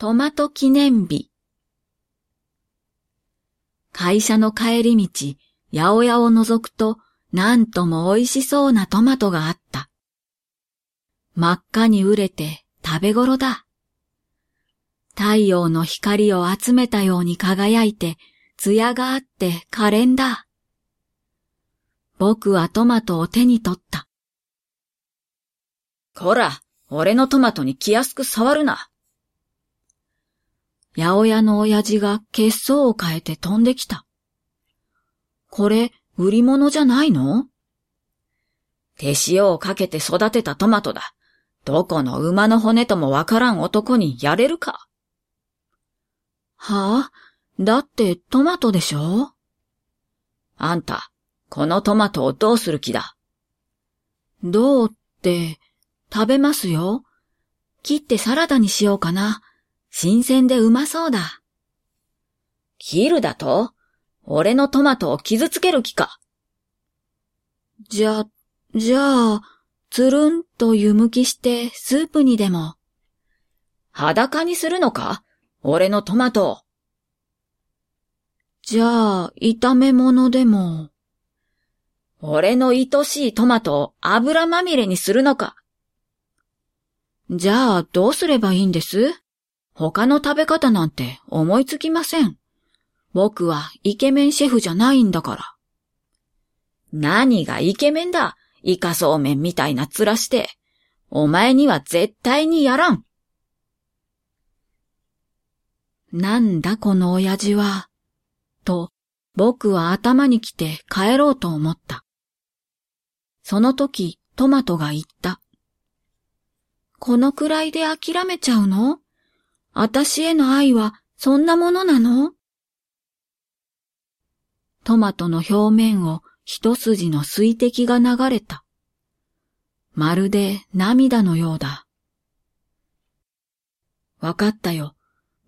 トマト記念日。会社の帰り道、八百屋を覗くと、なんとも美味しそうなトマトがあった。真っ赤に熟れて食べ頃だ。太陽の光を集めたように輝いて、艶があって可憐だ。僕はトマトを手に取った。こら、俺のトマトに気安く触るな。八百屋の親父が血相を変えて飛んできた。これ、売り物じゃないの？手塩をかけて育てたトマトだ。どこの馬の骨ともわからん男にやれるかはあ？だってトマトでしょ？あんた、このトマトをどうする気だ？どうって、食べますよ。切ってサラダにしようかな。新鮮でうまそうだ。切るだと？俺のトマトを傷つける気か。じゃ、じゃあ、つるんと湯むきしてスープにでも。裸にするのか？俺のトマトを。じゃあ、炒め物でも。俺の愛しいトマトを油まみれにするのか。じゃあ、どうすればいいんです？他の食べ方なんて思いつきません。僕はイケメンシェフじゃないんだから。何がイケメンだ？イカそうめんみたいな面して。お前には絶対にやらん。なんだこの親父は。と、僕は頭に来て帰ろうと思った。その時、トマトが言った。このくらいで諦めちゃうの？私への愛はそんなものなの？トマトの表面を一筋の水滴が流れた。まるで涙のようだ。わかったよ。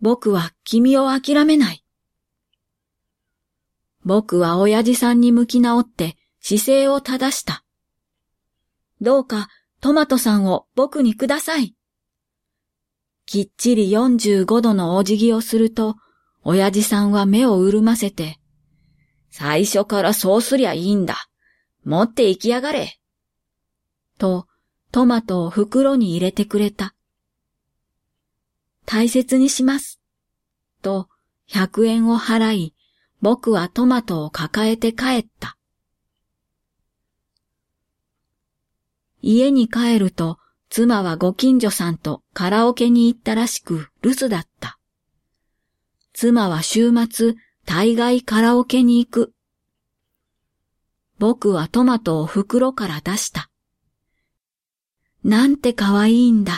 僕は君を諦めない。僕は親父さんに向き直って姿勢を正した。どうかトマトさんを僕にください。きっちり45度のお辞儀をすると、親父さんは目を潤ませて、最初からそうすりゃいいんだ。持って行きやがれ。と、トマトを袋に入れてくれた。大切にします。と、100円を払い、僕はトマトを抱えて帰った。家に帰ると、妻はご近所さんとカラオケに行ったらしく留守だった。妻は週末、大概カラオケに行く。僕はトマトを袋から出した。なんて可愛いんだ。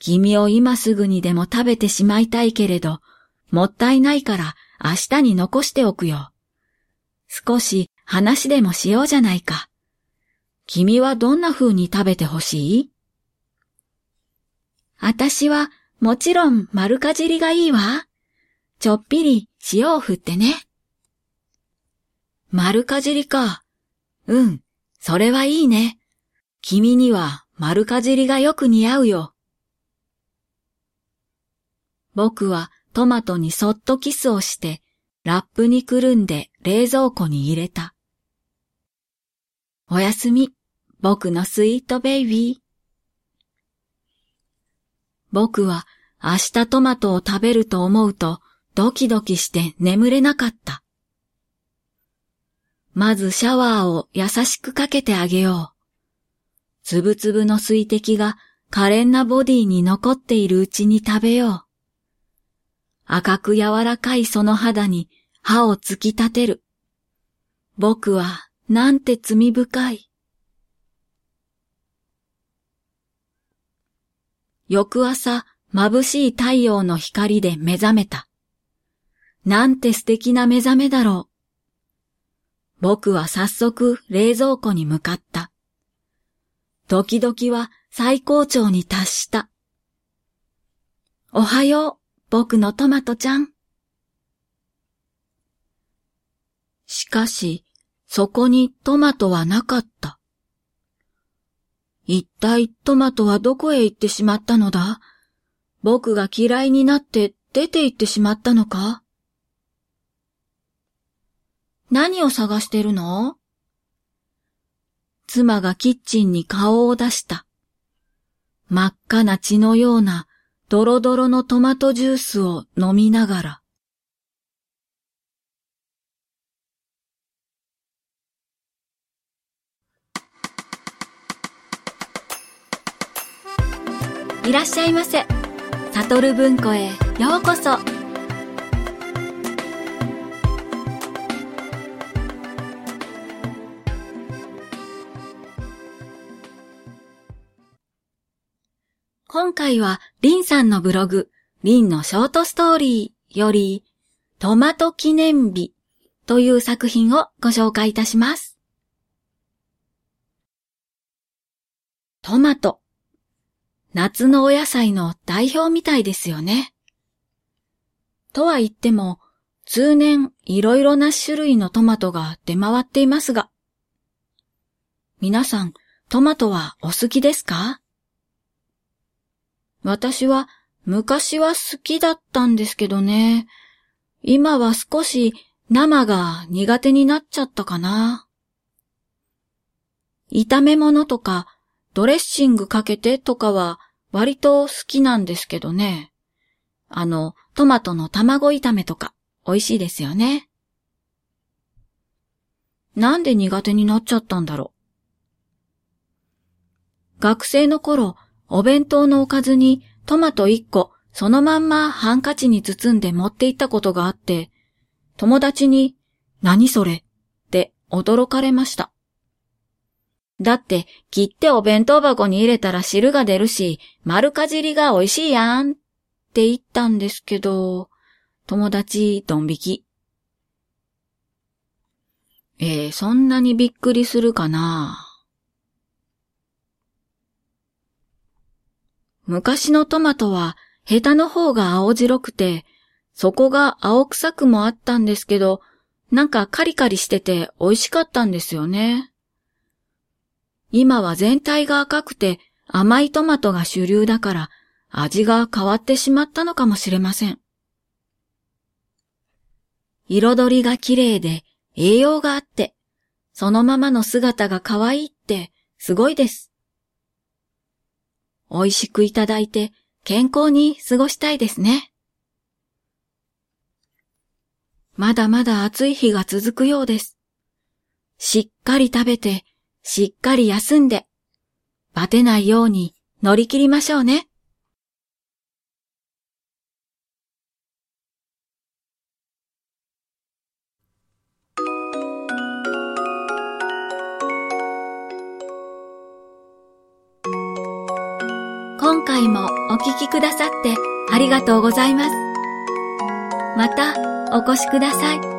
君を今すぐにでも食べてしまいたいけれど、もったいないから明日に残しておくよ。少し話でもしようじゃないか。君はどんな風に食べてほしい？あたしはもちろん丸かじりがいいわ。ちょっぴり塩を振ってね。丸かじりか。うん、それはいいね。君には丸かじりがよく似合うよ。僕はトマトにそっとキスをして、ラップにくるんで冷蔵庫に入れた。おやすみ、僕のスイートベイビー。僕は明日トマトを食べると思うとドキドキして眠れなかった。まずシャワーを優しくかけてあげよう。つぶつぶの水滴が可憐なボディに残っているうちに食べよう。赤く柔らかいその肌に歯を突き立てる。僕はなんて罪深い。翌朝、眩しい太陽の光で目覚めた。なんて素敵な目覚めだろう。僕は早速冷蔵庫に向かった。ドキドキは最高潮に達した。おはよう、僕のトマトちゃん。しかし、そこにトマトはなかった。一体トマトはどこへ行ってしまったのだ？僕が嫌いになって出て行ってしまったのか？何を探してるの？妻がキッチンに顔を出した。真っ赤な血のようなドロドロのトマトジュースを飲みながら。いらっしゃいませ。サトル文庫へようこそ。今回はリンさんのブログ、リンのショートストーリーより、トマト記念日という作品をご紹介いたします。トマト。夏のお野菜の代表みたいですよね。とは言っても、通年いろいろな種類のトマトが出回っていますが、皆さん、トマトはお好きですか？私は昔は好きだったんですけどね。今は少し生が苦手になっちゃったかな。炒め物とかドレッシングかけてとかは割と好きなんですけどね。あの、トマトの卵炒めとか美味しいですよね。なんで苦手になっちゃったんだろう。学生の頃、お弁当のおかずにトマト1個そのまんまハンカチに包んで持って行ったことがあって、友達に何それ？って驚かれました。だって、切ってお弁当箱に入れたら汁が出るし、丸かじりが美味しいやんって言ったんですけど、友達ドン引き。えー、そんなにびっくりするかな？昔のトマトはヘタの方が青白くて、そこが青臭くもあったんですけど、なんかカリカリしてて美味しかったんですよね。今は全体が赤くて甘いトマトが主流だから味が変わってしまったのかもしれません。彩りが綺麗で栄養があって、そのままの姿が可愛いってすごいです。美味しくいただいて健康に過ごしたいですね。まだまだ暑い日が続くようです。しっかり食べてしっかり休んで、バテないように乗り切りましょうね。今回もお聴きくださってありがとうございます。またお越しください。